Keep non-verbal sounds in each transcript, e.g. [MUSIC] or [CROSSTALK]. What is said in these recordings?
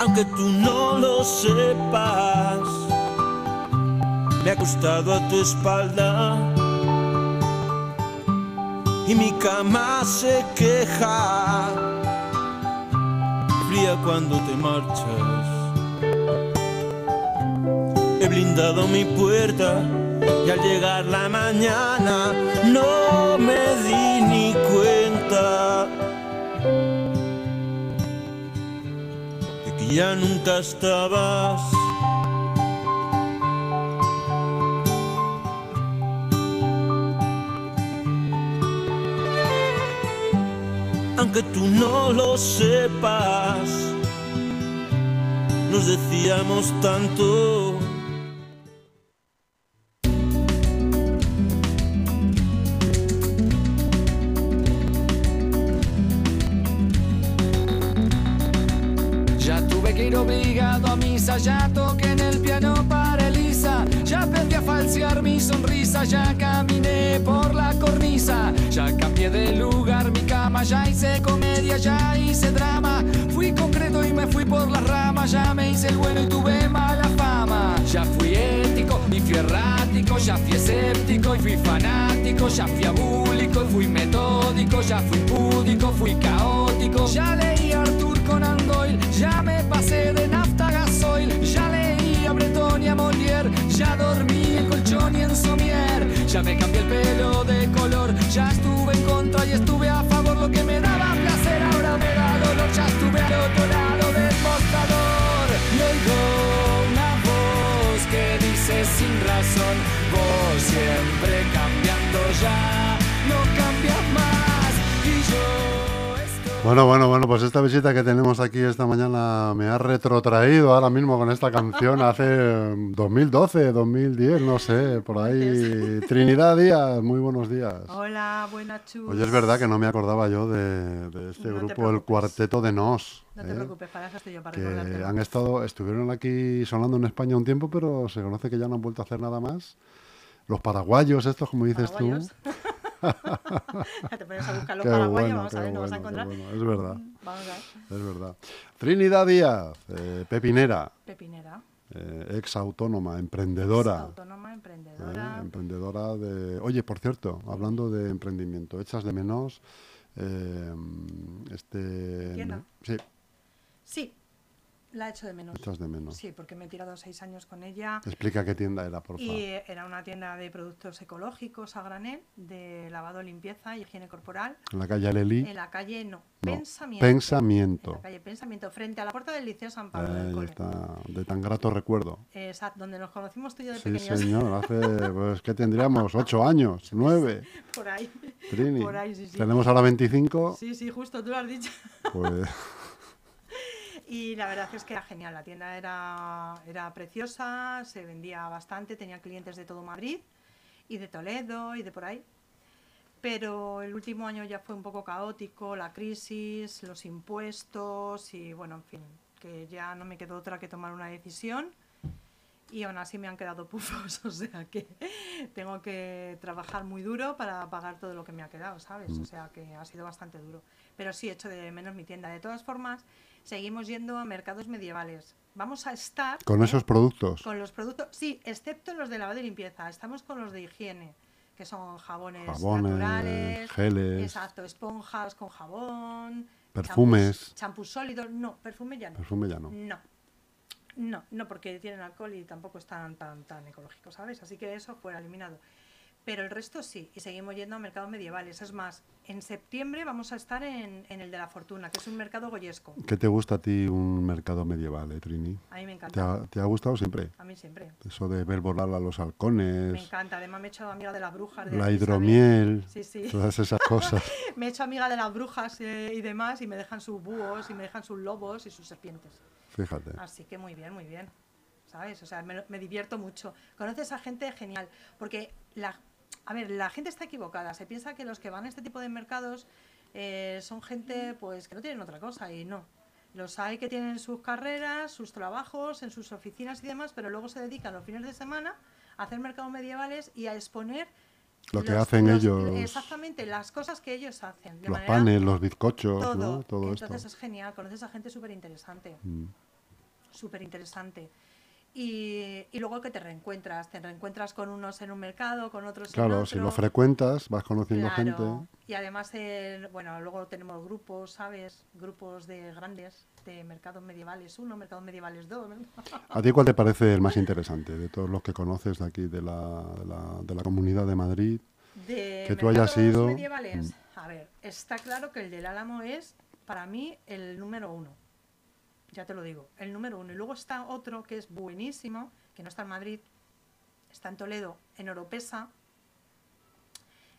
Aunque tú no lo sepas. Me ha gustado a tu espalda y mi cama se queja, fría cuando te marchas. He blindado mi puerta y al llegar la mañana no me di ni ya nunca estabas. aunque tú no lo sepas. Nos decíamos tanto. Ya toqué en el piano para Elisa, ya aprendí a falsear mi sonrisa, ya caminé por la cornisa, ya cambié de lugar mi cama, ya hice comedia, ya hice drama, fui concreto y me fui por las ramas, ya me hice bueno y tuve mala fama, ya fui ético y fui errático, ya fui escéptico y fui fanático, ya fui abúlico y fui metódico, ya fui púdico, fui caótico, ya leí Arthur Conan Doyle, ya me pasé de ya dormí en colchón y en somier, ya me cambié el pelo de color, ya estuve en contra y estuve a Bueno, bueno, bueno, pues esta visita que tenemos aquí esta mañana me ha retrotraído ahora mismo con esta canción hace mm, 2012, 2010, no sé, por ahí. Trinidad Díaz, muy buenos días. Hola, buenas chus. Oye, es verdad que no me acordaba yo de, de este No grupo, el. Cuarteto de Nos. No te ¿eh? preocupes, para eso estoy yo, para que han estado, estuvieron aquí sonando en España un tiempo, pero se conoce que ya no han vuelto a hacer nada más. Los paraguayos, estos, como dices Paraguayos. tú. [LAUGHS] Te pones a buscar los Qué paraguayos, bueno, vamos a ver, no vas a encontrar. bueno, es verdad. Vamos a ver. Es verdad. Trinidad Díaz, eh, pepinera, Pepinera. eh, ex autónoma, emprendedora. Autónoma, eh, emprendedora. emprendedora de... Oye, por cierto, hablando de emprendimiento, echas de menos eh, este... Tienda. Sí, Sí, la he hecho de menos. echas de menos. Sí, porque me he tirado seis años con ella. Explica qué tienda era, por favor. Y eh, era una tienda de productos ecológicos a granel, de lavado, limpieza y higiene corporal. En la calle Alelí. En la calle, no, No, Pensamiento. Pensamiento. En la calle Pensamiento, frente a la puerta del Liceo San Pablo del Ahí Cole. está, de tan grato recuerdo. Exacto, donde nos conocimos tú y yo de Sí, pequeños. señor, hace, [LAUGHS] pues, ¿qué tendríamos? ¿Ocho años? ¿Nueve? Por ahí. Trini. Por ahí, sí, sí. Tenemos ahora 25, Sí, sí, justo, tú lo has dicho. pues... [LAUGHS] Y la verdad es que era genial, la tienda era, era preciosa, se vendía bastante, tenía clientes de todo Madrid y de Toledo y de por ahí. Pero el último año ya fue un poco caótico, la crisis, los impuestos y bueno, en fin, que ya no me quedó otra que tomar una decisión y aún así me han quedado [LAUGHS] pufos, o sea que tengo que trabajar muy duro para pagar todo lo que me ha quedado, ¿sabes? O sea que ha sido bastante duro. Pero sí, echo de menos mi tienda. De todas formas, seguimos yendo a mercados medievales. Vamos a estar Con ¿eh? esos productos. con los productos, sí, excepto los de lavado y limpieza. Estamos con los de higiene, que son jabones, Jabones, naturales, geles. exacto, esponjas con jabón, Perfumes. champús- sólidos, no, perfume ya no. Perfume ya no. No. No, no, porque tienen alcohol y tampoco están tan, tan ecológicos, ¿sabes? Así que eso fuera eliminado. Pero el resto sí, y seguimos yendo a mercados medievales. Es más, en septiembre vamos a estar en, en el de la Fortuna, que es un mercado goyesco. ¿Qué te gusta a ti un mercado medieval, eh, Trini? A mí me ¿Te encanta. ha, te ha gustado siempre? A mí siempre. Eso de ver volar a los Me halcones, encanta. Además me he hecho amiga de las brujas. de la hidromiel, Sí, sí. todas esas [LAUGHS] cosas. Me he hecho amiga de las brujas eh, y demás y me dejan sus búhos y me dejan sus lobos y sus serpientes. Fíjate. Así que muy bien, muy bien. ¿Sabes? O sea, me, me divierto mucho. Conoces a gente genial. Porque, la, a ver, la gente está equivocada. Se piensa que los que van a este tipo de mercados eh, son gente pues que no tienen otra cosa y no. Los hay que tienen sus carreras, sus trabajos, en sus oficinas y demás, pero luego se dedican los fines de semana a hacer mercados medievales y a exponer Lo que los- hacen los- ellos, Exactamente, las cosas que ellos hacen. de los manera- panes, los bizcochos, todo. ¿no? Todo Entonces esto. es genial, conoces a gente súper interesante, Mm. súper interesante. Y, y luego que te reencuentras, te reencuentras con unos en un mercado, con otros en Claro, otro. si lo frecuentas, vas conociendo Claro. gente. Y además, el- bueno, luego tenemos grupos, ¿sabes? Grupos de grandes, de mercados medievales 1, mercados medievales 2. [LAUGHS] ¿A ti cuál te parece el más interesante de todos los que conoces de aquí, de la, de la, de la comunidad de Madrid? De Que tú hayas ido, mm. medievales. A ver, está claro que el del Álamo es, para mí, el número uno. Ya te lo digo, el número uno. Y luego está otro que es buenísimo, que no está en Madrid, está en Toledo, en Oropesa,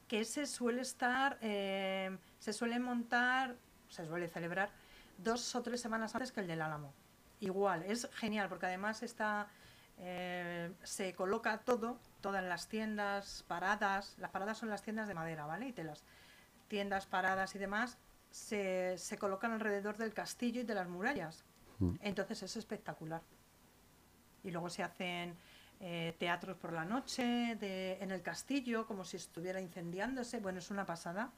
que ese suele estar, eh, se suele montar, se suele celebrar dos o tres semanas antes que el del Álamo. Igual, es genial porque además está, eh, se coloca todo, todas las tiendas, paradas, las paradas son las tiendas de madera, ¿vale? Y telas. Tiendas, paradas y demás, se, se colocan alrededor del castillo y de las murallas. Mm. Entonces es espectacular. Y luego se hacen eh, teatros por la noche de, en el castillo, como si estuviera incendiándose. Bueno, es una pasada.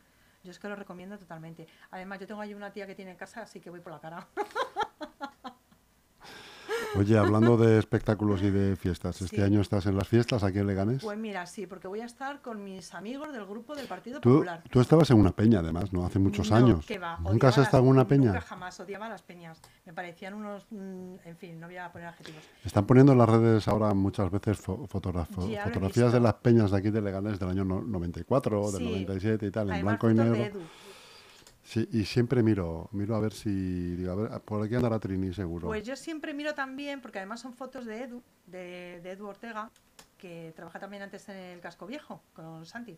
Yo es que lo recomiendo totalmente. Además, yo tengo ahí una tía que tiene casa, así que voy por la cara. [LAUGHS] Oye, hablando de espectáculos y de fiestas, ¿este Sí. año estás en las fiestas aquí en Leganés? Pues mira, sí, porque voy a estar con mis amigos del grupo del Partido Tú, Popular. tú estabas en una peña, además, ¿no? Hace muchos No, años. va, ¿Nunca has estado en una peña? Nunca jamás, odiaba las peñas. Me parecían unos, mm, en fin, no voy a poner adjetivos. Están poniendo en las redes ahora muchas veces fo- fotografías de las peñas de aquí de Leganés del año no- 94, del Sí. 97 y tal, en blanco y negro. Sí, y siempre miro, miro a ver si, digo, a ver, por aquí andará Trini seguro. Pues yo siempre miro también, porque además son fotos de Edu, de, de Edu Ortega, que trabaja también antes en el Casco Viejo con Santi.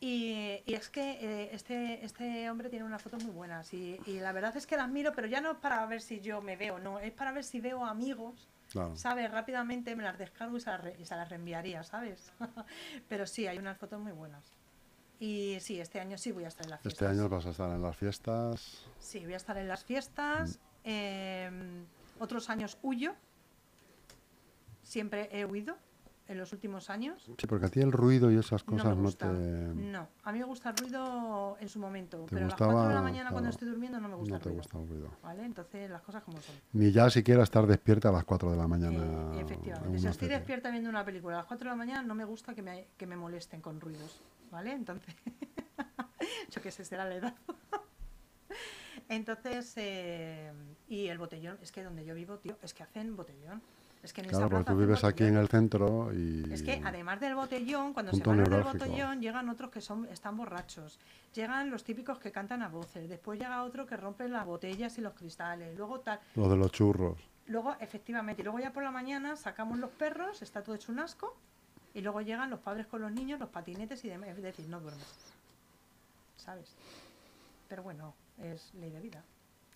Y, y es que eh, este, este hombre tiene unas fotos muy buenas y, y la verdad es que las miro, pero ya no es para ver si yo me veo, no, es para ver si veo amigos, Claro. ¿sabes? Rápidamente me las descargo y se las, re- y se las reenviaría, ¿sabes? [LAUGHS] pero sí, hay unas fotos muy buenas. Y sí, este año sí voy a estar en las Este fiestas. año vas a estar en las fiestas. Sí, voy a estar en las fiestas. em, otros años huyo. Siempre he huido en los últimos años. Sí, porque a ti el ruido y esas No cosas no, te, No, a mí me gusta el ruido en su momento, te pero a las gustaba. 4 de la mañana cuando estoy durmiendo no me gusta no el te ruido. gusta el ruido. ¿Vale? Entonces las cosas como son. Ni ya siquiera estar despierta a las 4 de la mañana. Eh, en efectivamente. Si estoy despierta viendo una película a las 4 de la mañana, no me gusta que me, que me molesten con ruidos. ¿Vale? Entonces, [LAUGHS] yo qué sé, será la edad. [LAUGHS] Entonces, eh, y el botellón, es que donde yo vivo, tío, es que hacen botellón. Es que en Claro, esa porque tú vives aquí en el centro y. Es que además del botellón, cuando se van del botellón, llegan otros que son están borrachos. Llegan los típicos que cantan a voces. Después llega otro que rompe las botellas y los cristales. Luego tal. Lo de los churros. Luego, efectivamente, y luego ya por la mañana sacamos los perros, está todo hecho un asco, y luego llegan los padres con los niños, los patinetes y demás. Es decir, no duermes. ¿Sabes? Pero bueno, es ley de vida.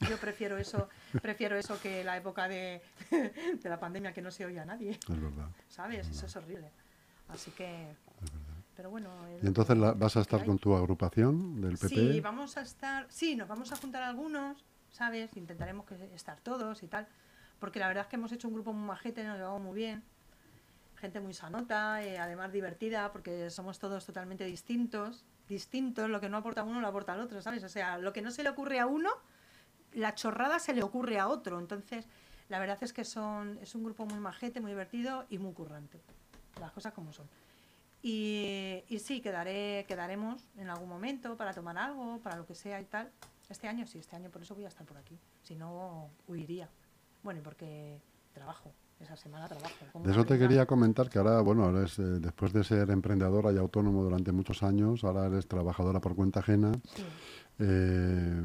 Yo prefiero eso, prefiero eso que la época de, [LAUGHS] de la pandemia que no se oía a nadie. Es verdad. ¿Sabes? Eso es horrible. Así que. Pero bueno. es Y entonces la- vas a estar con tu agrupación del PP. Sí, vamos a estar. Sí, nos vamos a juntar algunos, ¿sabes? Intentaremos que estar todos y tal. Porque la verdad es que hemos hecho un grupo muy majete, nos llevamos muy bien. Gente muy sanota, eh, además divertida, porque somos todos totalmente distintos. Distintos, lo que no aporta uno lo aporta al otro, ¿sabes? O sea, lo que no se le ocurre a uno, la chorrada se le ocurre a otro. Entonces, la verdad es que son, es un grupo muy majete, muy divertido y muy currante. Las cosas como son. Y, y sí, quedaré, quedaremos en algún momento para tomar algo, para lo que sea y tal. Este año sí, este año por eso voy a estar por aquí. Si no, huiría. Bueno, y porque trabajo. esa semana trabajo. De eso te quería comentar que ahora, bueno, eres, eh, después de ser emprendedora y autónomo durante muchos años, ahora eres trabajadora por cuenta ajena. Sí. Eh,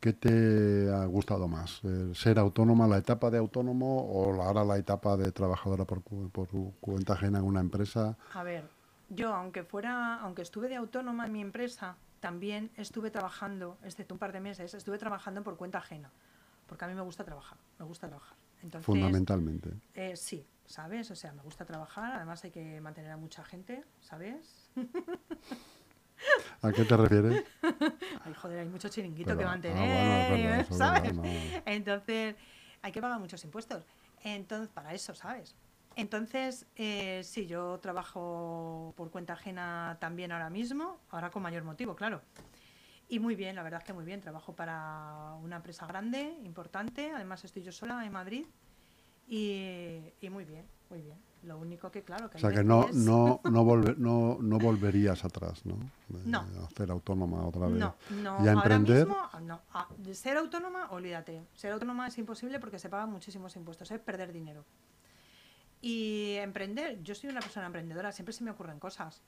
¿Qué te ha gustado más? ¿Ser autónoma, la etapa de autónomo o ahora la etapa de trabajadora por, por cu- cuenta ajena en una empresa? A ver, yo aunque fuera, aunque estuve de autónoma en mi empresa, también estuve trabajando, excepto un par de meses, estuve trabajando por cuenta ajena, porque a mí me gusta trabajar, me gusta trabajar. Entonces, Fundamentalmente. eh, sí, ¿sabes? O sea, me gusta trabajar, además hay que mantener a mucha gente, ¿sabes? [LAUGHS] ¿A qué te refieres? [LAUGHS] Ay, joder, hay mucho chiringuito Pero- que ah, mantener, bueno, es ¿sabes? no. Entonces, hay que pagar muchos impuestos. Entonces, para eso, ¿sabes? Entonces, eh, sí, yo trabajo por cuenta ajena también ahora mismo, ahora con mayor motivo, claro. Y muy bien, la verdad es que muy bien. Trabajo para una empresa grande, importante. Además, estoy yo sola en Madrid. Y, y muy bien, muy bien. Lo único que, claro, que O sea hay que no, no, [LAUGHS] no, volve- no, no volverías atrás, ¿no? De No. Hacer autónoma otra vez. No, no. ¿Y a ahora emprender? mismo, ah, no. Ah, ser autónoma, olvídate. Ser autónoma es imposible porque se pagan muchísimos impuestos, es perder dinero. Y emprender, yo soy una persona emprendedora, siempre se me ocurren cosas.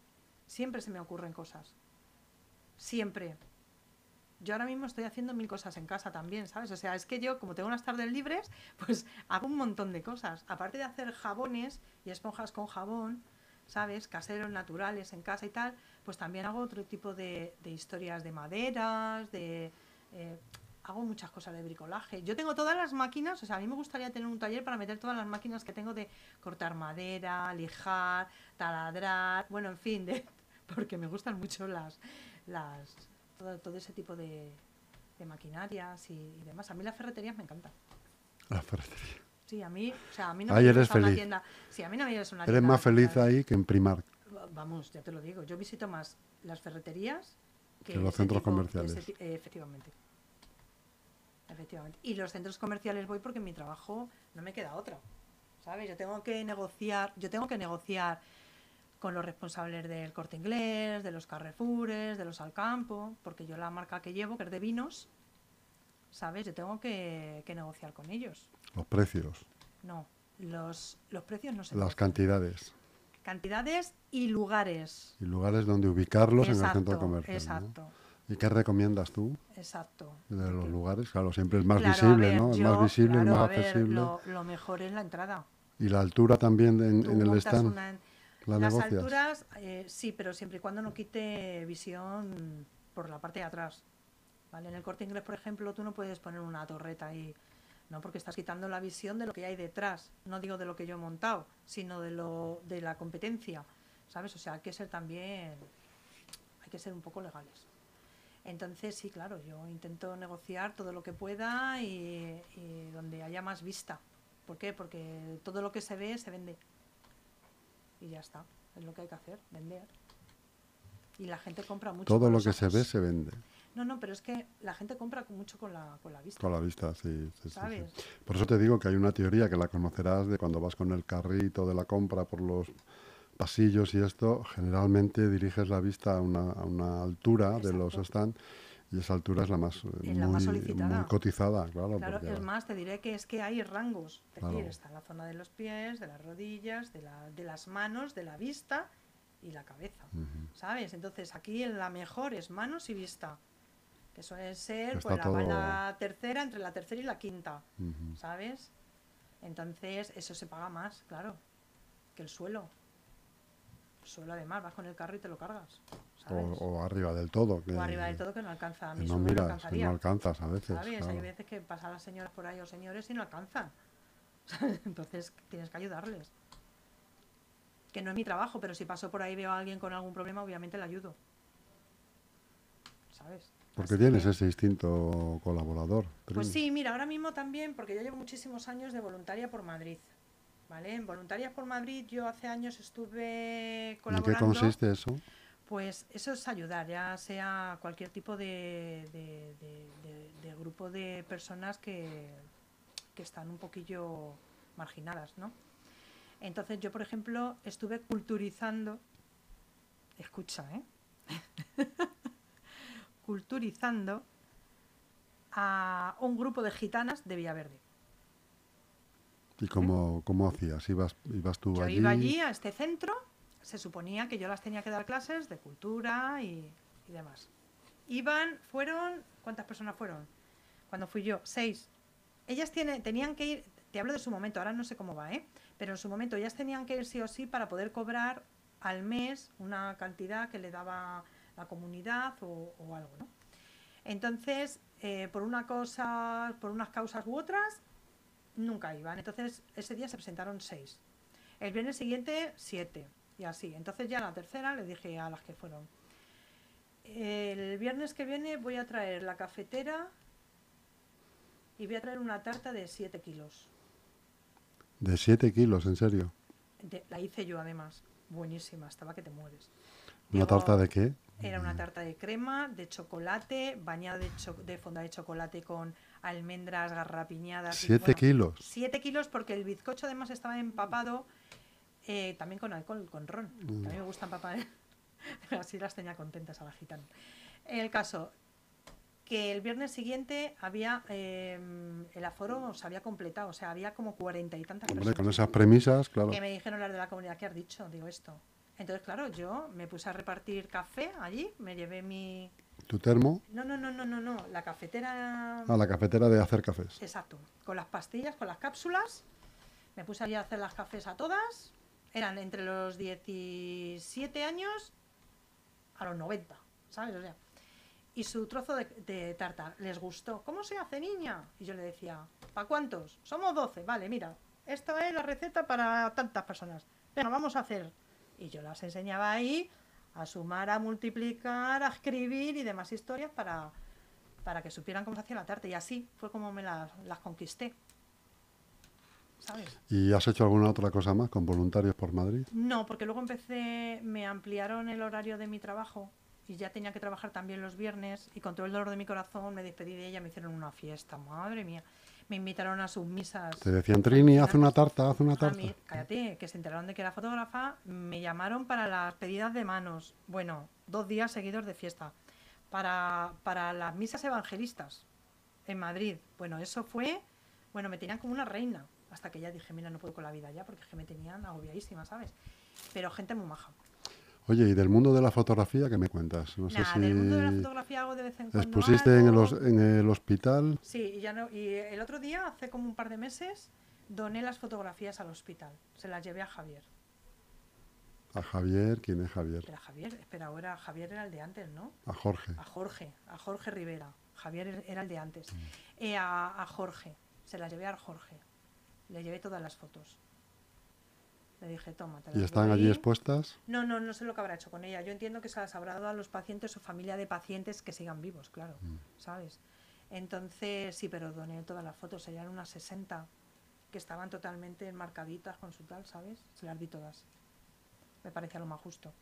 Siempre se me ocurren cosas. Siempre. Yo ahora mismo estoy haciendo mil cosas en casa también, ¿sabes? O sea, es que yo, como tengo unas tardes libres, [LAUGHS] pues hago un montón de cosas. Aparte de hacer jabones y esponjas con jabón, ¿sabes? Caseros, naturales en casa y tal, pues también hago otro tipo de, de historias de maderas, de... eh, hago muchas cosas de bricolaje. Yo tengo todas las máquinas, o sea, a mí me gustaría tener un taller para meter todas las máquinas que tengo de cortar madera, lijar, taladrar, bueno, en fin, [LAUGHS] porque me gustan mucho las, las todo, todo ese tipo de, de maquinarias y, y demás. A mí las ferreterías me encantan. La ferretería. Sí, a mí, o sea, a mí no Ahí me eres una feliz. tienda. Sí, a mí no me a una Eres tienda más feliz ahí que en Primark. Vamos, ya te lo digo. Yo visito más las ferreterías Que los ese centros tipo- comerciales. ese eh, efectivamente. Efectivamente. Y los centros comerciales voy porque en mi trabajo no me queda otra. ¿Sabes? Yo tengo que negociar, yo tengo que negociar con los responsables del corte inglés, de los Carrefoures, de los Alcampo, porque yo la marca que llevo, que es de vinos, ¿sabes? Yo tengo que, que negociar con ellos. Los precios, No, los, los precios no se las negocian. cantidades Cantidades y lugares. y lugares donde ubicarlos en el centro Exacto, comercial. ¿no? Exacto, ¿Y qué recomiendas tú exacto. de los lugares? Claro, siempre es más Claro, visible, ver, ¿no? Es yo- más visible, es claro, más a ver, accesible. lo, lo mejor es la entrada. Y la altura también en, Tú en el stand. una ¿La Las negocias? alturas, eh, sí, pero siempre y cuando no quite visión por la parte de atrás. ¿Vale? En el corte inglés, por ejemplo, tú no puedes poner una torreta ahí, ¿no? Porque estás quitando la visión de lo que hay detrás. No digo de lo que yo he montado, sino de lo de la competencia. ¿Sabes? O sea, hay que ser también. Hay que ser un poco legales. Entonces, sí, claro, yo intento negociar todo lo que pueda y, y donde haya más vista. ¿Por qué? Porque todo lo que se ve se vende. Y ya está. Es lo que hay que hacer, vender. Y la gente compra mucho. Todo con lo que se ve se vende. No, no, pero es que la gente compra mucho con la, con la vista. Con la vista, sí, sí, sí, sí. ¿Sabes? Por eso te digo que hay una teoría que la conocerás de cuando vas con el carrito de la compra por los pasillos y esto, generalmente diriges la vista a una, a una altura de los stands y esa altura es la más, eh, Es la muy, más solicitada. muy cotizada, claro. Claro, porque- es más, te diré que es que hay rangos. Es Claro. decir, está la zona de los pies, de las rodillas, de, la- de las manos, de la vista y la cabeza. ¿Sabes? Entonces aquí la mejor es manos y vista. Que suele ser pues, la, todo- la tercera, entre la tercera y la quinta. ¿Sabes? Entonces eso se paga más, claro, que el suelo. El suelo además, vas con el carro y te lo cargas. O, ¿sabes? o arriba del todo. Que, O arriba del todo que no alcanza. A mí no no miras, alcanzaría. no alcanzas a veces. ¿Sabes? claro. Hay veces que pasan las señoras por ahí o señores y no alcanzan. [LAUGHS] Entonces tienes que ayudarles. Que no es mi trabajo, pero si paso por ahí veo a alguien con algún problema, obviamente le ayudo. ¿Sabes? Porque Así tienes que- ese instinto colaborador. Pues sí, mira, ahora mismo también, porque yo llevo muchísimos años de voluntaria por Madrid. ¿Vale? En Voluntarias por Madrid yo hace años estuve ¿En qué colaborando. consiste eso? Pues eso es ayudar, ya sea cualquier tipo de, de- de- de- de grupo de personas que, que están un poquillo marginadas, ¿no? Entonces yo, por ejemplo, estuve culturizando, escucha, ¿eh? [LAUGHS] culturizando a un grupo de gitanas de Villaverde. ¿Y cómo, cómo hacías? ¿Ibas, ibas tú Yo allí? iba allí a este centro, se suponía que yo las tenía que dar clases de cultura y, demás. Iban, fueron, ¿cuántas personas fueron? Cuando fui yo, seis. Ellas tenían que ir, te hablo de su momento, ahora no sé cómo va, ¿eh? Pero en su momento ellas tenían que ir sí o sí para poder cobrar al mes una cantidad que le daba la comunidad o, o algo, ¿no? Entonces, eh, por una cosa, por unas causas u otras, nunca iban. Entonces, ese día se presentaron seis. El viernes siguiente, siete. Y así. Entonces ya la tercera le dije a las que fueron. El viernes que viene voy a traer la cafetera y voy a traer una tarta de 7 kilos. De 7 kilos, en serio. De- la hice yo además. Buenísima, estaba que te mueres. ¿Una tarta de qué? Era una tarta de crema, de chocolate, bañada de, cho- de fonda de chocolate con almendras garrapiñadas. y, 7 bueno, kilos. 7 kilos porque el bizcocho además estaba empapado eh, también con alcohol, con ron. que Mm. A mí me gusta empapar. [LAUGHS] Así las tenía contentas a la gitana. El caso que el viernes siguiente había eh, el aforo se había completado, o sea, había como cuarenta y tantas Hombre, personas. con esas premisas, claro. Que me dijeron las de la comunidad que has dicho, digo esto. Entonces, claro, yo me puse a repartir café allí, me llevé mi... Tu termo No, no, no, no, no, no, la cafetera... a la cafetera de hacer cafés. Exacto, con las pastillas, con las cápsulas. Me puse allí a hacer las cafés a todas. Eran entre los 17 años a los 90, ¿sabes? O sea, y su trozo de, de tarta les gustó. ¿Cómo se hace, niña? Y yo le decía, ¿para cuántos? Somos 12, vale, mira, esta es la receta para tantas personas. Venga, vamos a hacer. Y yo las enseñaba ahí a sumar, a multiplicar, a escribir y demás historias para, para que supieran cómo se hacía la tarta. Y así fue como me las, las conquisté. ¿Sabes? ¿Y has hecho alguna otra cosa más con voluntarios por Madrid? No, porque luego empecé, me ampliaron el horario de mi trabajo y ya tenía que trabajar también los viernes y con todo el dolor de mi corazón me despedí de ella, me hicieron una fiesta, madre mía. Me invitaron a sus misas. Te decían, Trini, haz una tarta, haz una tarta. mí, cállate, que se enteraron de que era fotógrafa, me llamaron para las pedidas de manos. Bueno, dos días seguidos de fiesta. Para, para las misas evangelistas en Madrid. Bueno, eso fue, bueno, me tenían como una reina. Hasta que ya dije, mira, no puedo con la vida ya, porque es que me tenían agobiadísima, ¿sabes? Pero gente muy maja. Oye, ¿y del mundo de la fotografía qué me cuentas? No sé si del mundo de la fotografía hago de vez en cuando. expusiste en en el hospital. Sí, y, ya no, y el otro día, hace como un par de meses, doné las fotografías al hospital. Se las llevé a Javier. A Javier, ¿quién es Javier? Era Javier, espera, ahora Javier era el de antes, ¿no? A Jorge. A Jorge, a Jorge Rivera. Javier era el de antes. Eh, a, a Jorge, se las llevé a Jorge. Le llevé todas las fotos. Le dije, toma, te las ¿Y están doy". allí expuestas? No, no, no sé lo que habrá hecho con ella. Yo entiendo que se las habrá dado a los pacientes o familia de pacientes que sigan vivos, claro, ¿sabes? Entonces, sí, pero doné todas las fotos, eran unas 60 que estaban totalmente enmarcaditas con su tal, ¿sabes? Se las di todas. Me parecía lo más justo.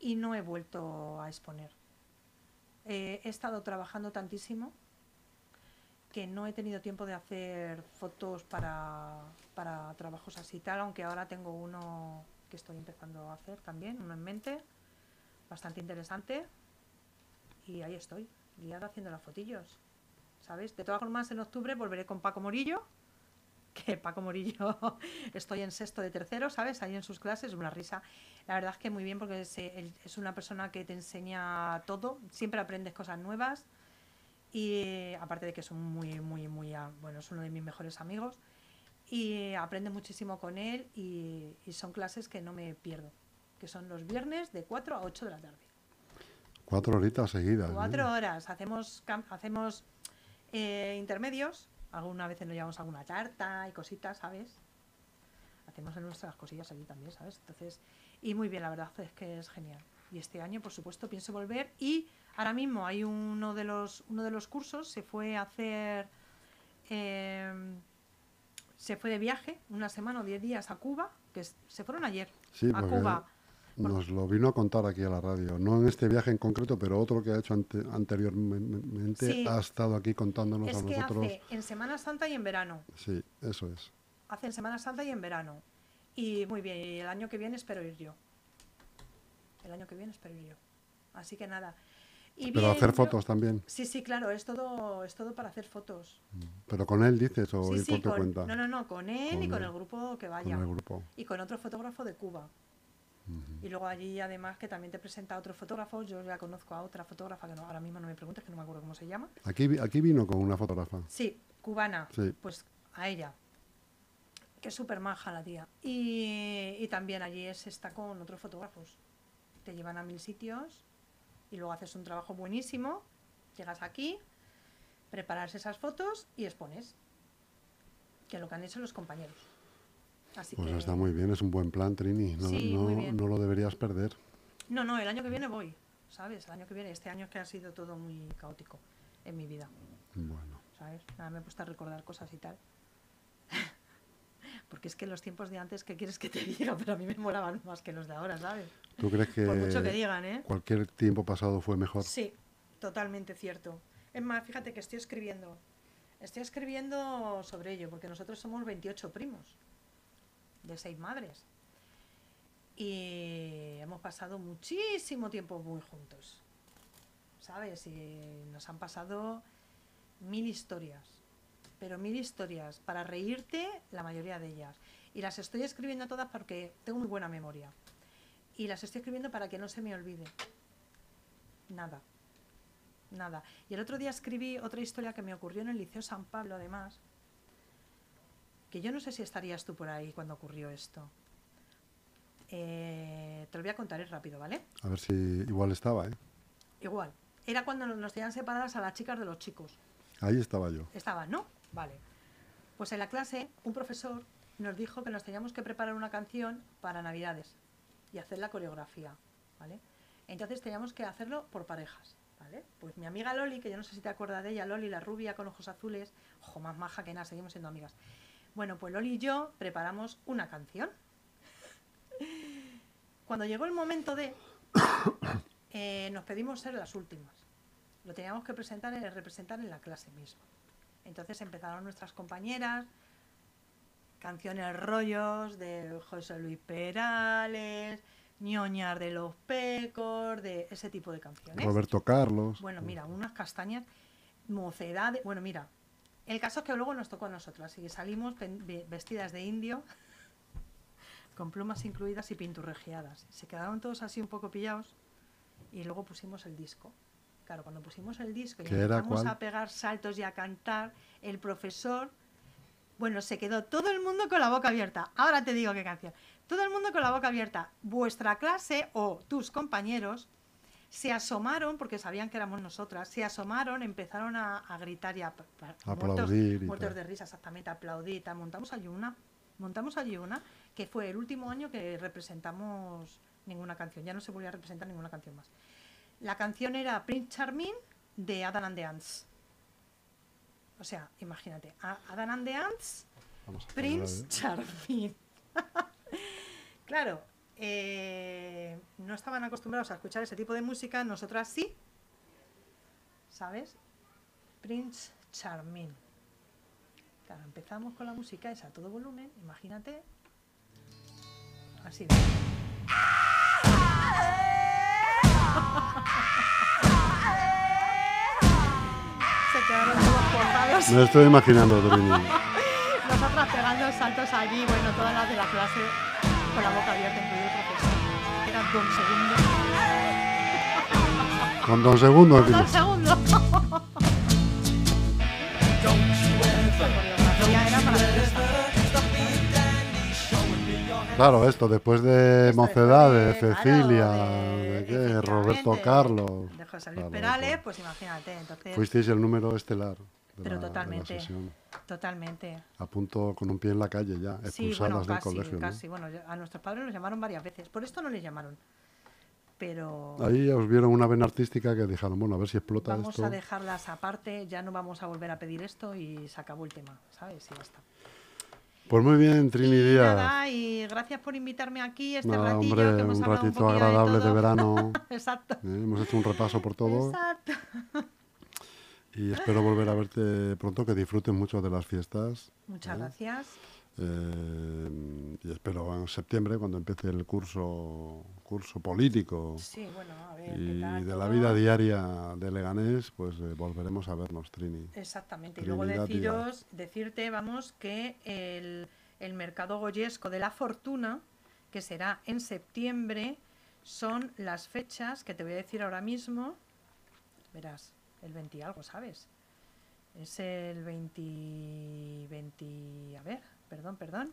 Y no he vuelto a exponer. Eh, he estado trabajando tantísimo que no he tenido tiempo de hacer fotos para, para trabajos así tal, aunque ahora tengo uno que estoy empezando a hacer también, uno en mente, bastante interesante. Y ahí estoy, liada haciendo las fotillos, ¿sabes? De todas formas, en octubre volveré con Paco Morillo, [LAUGHS] que Paco Morillo [LAUGHS] estoy en sexto de tercero, ¿sabes? Ahí en sus clases, una risa. La verdad es que muy bien porque es, es una persona que te enseña todo, siempre aprendes cosas nuevas y eh, aparte de que son muy, muy, muy, ah, bueno, es uno de mis mejores amigos y eh, aprende muchísimo con él y, y son clases que no me pierdo, que son los viernes de 4 a 8 de la tarde. Cuatro horitas seguidas. ¿eh? Cuatro horas, hacemos, hacemos eh, intermedios, alguna vez nos llevamos alguna tarta y cositas, ¿sabes? Hacemos nuestras cosillas allí también, ¿sabes? Entonces, y muy bien, la verdad es que es genial. Y este año, por supuesto, pienso volver y ahora mismo hay uno de los, uno de los cursos, se fue a hacer, eh, se fue de viaje una semana o diez días a Cuba, que es- se fueron ayer Sí, a Cuba. Nos lo vino a contar aquí a la radio. No en este viaje en concreto, pero otro que ha hecho ante- anteriormente Sí. ha estado aquí contándonos Es a que nosotros. hace en Semana Santa y en verano. Sí, eso es. Hacen Semana Santa y en verano. Y muy bien, y el año que viene espero ir yo. El año que viene espero ir yo. Así que nada. Y Pero hacer fotos también. Sí, sí, claro, es todo, es todo para hacer fotos. Pero con él dices o Sí, ir sí, por tu con- cuenta. No, no, no, con él Con y con él. el grupo que Con vaya. el grupo. Y con otro fotógrafo de Cuba. Y luego allí, además, que también te presenta a otros fotógrafos. Yo ya conozco a otra fotógrafa que no, ahora mismo no me preguntes, que no me acuerdo cómo se llama. Aquí, aquí vino con una fotógrafa. Sí, cubana. Sí. Pues a ella. Que es súper maja la tía. Y, y también allí es, está con otros fotógrafos. Te llevan a mil sitios y luego haces un trabajo buenísimo. Llegas aquí, preparas esas fotos y expones. Que es lo que han hecho los compañeros. Así Pues que... está muy bien, es un buen plan, Trini. No, Sí, no, no lo deberías perder. No, no, el año que viene voy. ¿Sabes? El año que viene. Este año es que ha sido todo muy caótico en mi vida. Bueno, ¿sabes? Nada, me he puesto a recordar cosas y tal. [LAUGHS] Porque es que los tiempos de antes, ¿qué quieres que te [LAUGHS] diga? Pero a mí me molaban más que los de ahora, ¿sabes? ¿Tú crees que Por mucho que digan, ¿eh? cualquier tiempo pasado fue mejor? Sí, totalmente cierto. Es más, fíjate que estoy escribiendo. Estoy escribiendo sobre ello, porque nosotros somos 28 primos, de seis madres. Y hemos pasado muchísimo tiempo muy juntos, ¿sabes? Y nos han pasado mil historias, pero mil historias, para reírte la mayoría de ellas. Y las estoy escribiendo todas porque tengo muy buena memoria. Y las estoy escribiendo para que no se me olvide. Nada. Nada. Y el otro día escribí otra historia que me ocurrió en el Liceo San Pablo, además, que yo no sé si estarías tú por ahí cuando ocurrió esto. Eh, te lo voy a contar, es rápido, ¿vale? A ver si igual estaba, ¿eh? Igual. Era cuando nos tenían separadas a las chicas de los chicos. Ahí estaba yo. Estaban, ¿no? Vale. Pues en la clase, un profesor nos dijo que nos teníamos que preparar una canción para Navidades y hacer la coreografía, ¿vale? Entonces teníamos que hacerlo por parejas, ¿vale? Pues mi amiga Loli, que yo no sé si te acuerdas de ella, Loli, la rubia con ojos azules, ojo, más maja que nada, seguimos siendo amigas. Bueno, pues Loli y yo preparamos una canción. Cuando llegó el momento de, eh, nos pedimos ser las últimas. Lo teníamos que presentar, en- representar en la clase misma. Entonces empezaron nuestras compañeras, canciones rollos de José Luis Perales, ñoñas de los pecos, de ese tipo de canciones. Roberto Carlos. Bueno, mira, unas castañas, mocedades. Bueno, mira, el caso es que luego nos tocó a nosotras y salimos pen- ve- vestidas de indio, [LAUGHS] con plumas incluidas y pinturrejeadas. Se quedaron todos así un poco pillados y luego pusimos el disco. Claro, cuando pusimos el disco y ¿Qué era empezamos a pegar saltos y a cantar, el profesor, bueno, se quedó todo el mundo con la boca abierta. Ahora te digo qué canción. Todo el mundo con la boca abierta. Vuestra clase o tus compañeros se asomaron, porque sabían que éramos nosotras, se asomaron, empezaron a, a gritar y a, pa- Aplaudir y muertos de risa, exactamente, aplaudir tal. Montamos allí una, montamos allí una, que fue el último año que representamos ninguna canción, ya no se volvió a representar ninguna canción más. La canción era Prince Charming de Adam and the Ants. O sea, imagínate, a- Adam and the Ants Prince ¿eh? Charming. [LAUGHS] claro, eh, no estaban acostumbrados a escuchar ese tipo de música, nosotras sí. ¿Sabes? Prince Charming. Claro, empezamos con la música esa a todo volumen, imagínate. Así de. [LAUGHS] Se quedaron Me estoy imaginando, Trini. Nosotras pegando saltos allí, bueno, todas las de la clase con la boca abierta, incluido el profesor. Era don segundo. Con. Don segundo. Coreografía era maravillosa. Claro, esto, después de después de- Cecilia, claro, de, qué, efectivamente, Roberto Carlos. De José Luis Claro, Perales, pues imagínate, entonces. Fuisteis el número estelar de, Pero la, de la totalmente. sesión. Totalmente. A punto con un pie en la calle ya, Sí, expulsadas bueno, del casi, colegio. ¿no? casi. Bueno, a nuestros padres nos llamaron varias veces. Por esto no les llamaron. Pero Ahí os vieron una vena artística que dijeron, bueno, a ver si explota vamos esto. a dejarlas aparte, ya no vamos a volver a pedir esto y se acabó el tema, ¿sabes? Y ya está. Pues muy bien, Trini Y Díaz. nada, y gracias por invitarme aquí este Nada, ratillo hombre, que hemos un ratito un agradable de, verano. [LAUGHS] Exacto. ¿eh? Hemos hecho un repaso por todo Exacto. Y espero volver a verte pronto, que disfrutes mucho de las fiestas. Muchas ¿eh? gracias. Eh, y espero en septiembre, cuando empiece el curso, curso político, Sí, bueno, a ver. Y tal. de la todo. vida diaria de Leganés, pues eh, volveremos a vernos, Trini. Exactamente. Y luego deciros, decirte, vamos, que el, el mercado goyesco de la fortuna, que será en septiembre, son las fechas que te voy a decir ahora mismo. Verás, el 20 y algo, ¿sabes? Es el 20, 20, a ver, perdón, perdón.